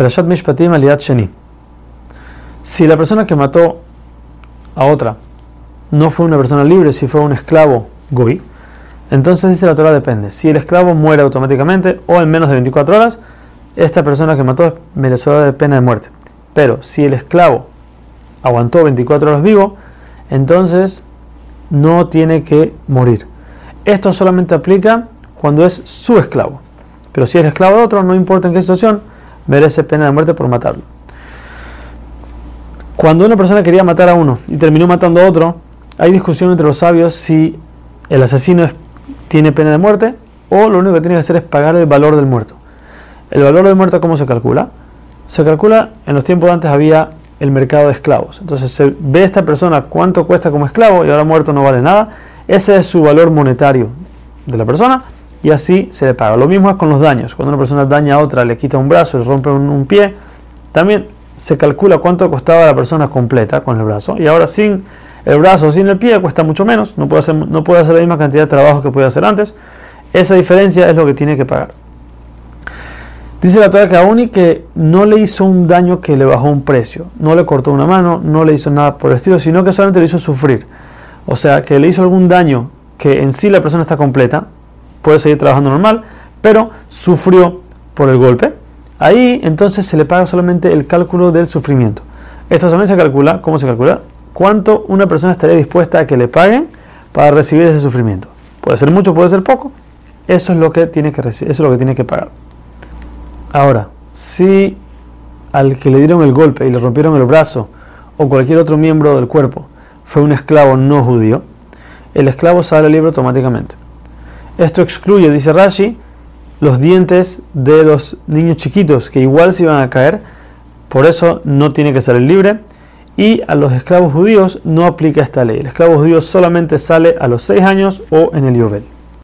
Perashat Mishpatim Aliat Sheni. Si la persona que mató a otra no fue una persona libre, si fue un esclavo goy, entonces dice la Torah depende. Si el esclavo muere automáticamente o en menos de 24 horas, esta persona que mató es merecedora de pena de muerte. Pero si el esclavo aguantó 24 horas vivo, entonces no tiene que morir. Esto solamente aplica cuando es su esclavo. Pero si es esclavo de otro, no importa en qué situación, merece pena de muerte por matarlo. Cuando una persona quería matar a uno y terminó matando a otro, hay discusión entre los sabios si el asesino tiene pena de muerte o lo único que tiene que hacer es pagar el valor del muerto. El valor del muerto, ¿cómo se calcula? Se calcula, en los tiempos antes había el mercado de esclavos. Entonces se ve esta persona cuánto cuesta como esclavo y ahora muerto no vale nada. Ese es su valor monetario de la persona y así se le paga. Lo mismo es con los daños. Cuando una persona daña a otra, le quita un brazo, le rompe un, pie, también se calcula cuánto costaba la persona completa con el brazo y ahora sin el brazo o sin el pie cuesta mucho menos, no puede, hacer, no puede hacer la misma cantidad de trabajo que puede hacer antes. Esa diferencia es lo que tiene que pagar. Dice la Torah que aún y que no le hizo un daño que le bajó un precio, no le cortó una mano, no le hizo nada por el estilo, sino que solamente le hizo sufrir. O sea, que le hizo algún daño que en sí la persona está completa, puede seguir trabajando normal, pero sufrió por el golpe, ahí entonces se le paga solamente el cálculo del sufrimiento. Esto también se calcula, ¿cómo se calcula? Cuánto una persona estaría dispuesta a que le paguen para recibir ese sufrimiento. Puede ser mucho, puede ser poco. Eso es lo que tiene que recibir, eso es lo que tiene que pagar. Ahora, si al que le dieron el golpe y le rompieron el brazo o cualquier otro miembro del cuerpo fue un esclavo no judío, el esclavo sale libre automáticamente. Esto excluye, dice Rashi, los dientes de los niños chiquitos que igual se iban a caer, por eso no tiene que salir libre. Y a los esclavos judíos no aplica esta ley. El esclavo judío solamente sale a los 6 años o en el Yovel.